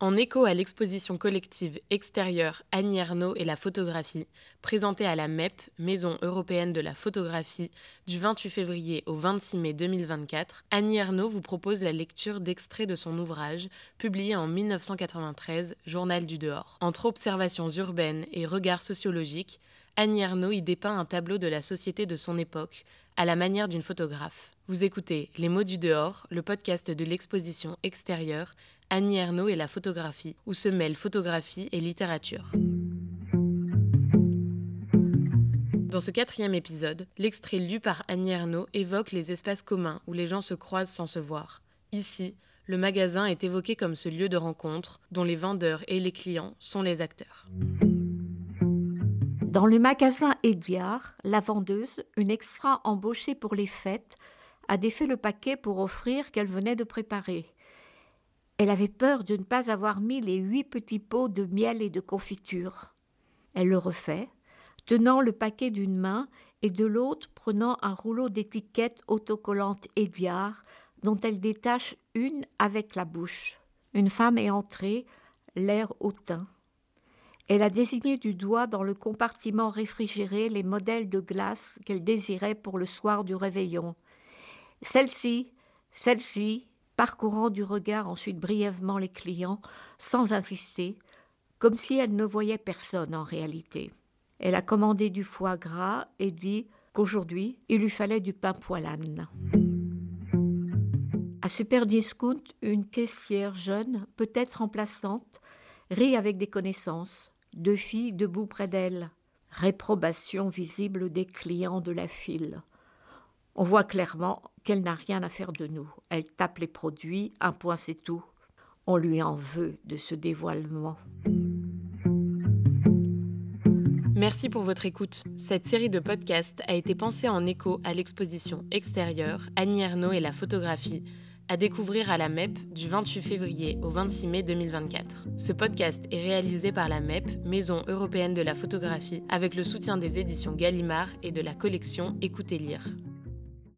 En écho à l'exposition collective extérieure Annie Ernaux et la photographie, présentée à la MEP, Maison européenne de la photographie, du 28 février au 26 mai 2024, Annie Ernaux vous propose la lecture d'extraits de son ouvrage, publié en 1993, Journal du dehors. Entre observations urbaines et regards sociologiques, Annie Ernaux y dépeint un tableau de la société de son époque, à la manière d'une photographe. Vous écoutez Les mots du dehors, le podcast de l'exposition extérieure Annie et la photographie, où se mêlent photographie et littérature. Dans ce quatrième épisode, l'extrait lu par Annie Ernaux évoque les espaces communs où les gens se croisent sans se voir. Ici, le magasin est évoqué comme ce lieu de rencontre dont les vendeurs et les clients sont les acteurs. Dans le magasin Ediard, la vendeuse, une extra embauchée pour les fêtes, a défait le paquet pour offrir qu'elle venait de préparer. Elle avait peur de ne pas avoir mis les huit petits pots de miel et de confiture. Elle le refait, tenant le paquet d'une main et de l'autre prenant un rouleau d'étiquettes autocollantes Ediard dont elle détache une avec la bouche. Une femme est entrée, l'air hautain. Elle a désigné du doigt dans le compartiment réfrigéré les modèles de glace qu'elle désirait pour le soir du réveillon. Celle-ci, celle-ci, parcourant du regard ensuite brièvement les clients, sans insister, comme si elle ne voyait personne en réalité. Elle a commandé du foie gras et dit qu'aujourd'hui il lui fallait du pain poilane. À Super Discount, une caissière jeune, peut-être remplaçante, rit avec des connaissances, deux filles debout près d'elle. Réprobation visible des clients de la file. On voit clairement qu'elle n'a rien à faire de nous. Elle tape les produits, un point c'est tout. On lui en veut de ce dévoilement. Merci pour votre écoute. Cette série de podcasts a été pensée en écho à l'exposition extérieure Annie et la photographie, à découvrir à la MEP du 28 février au 26 mai 2024. Ce podcast est réalisé par la MEP, Maison européenne de la photographie, avec le soutien des éditions Gallimard et de la collection Écoutez lire.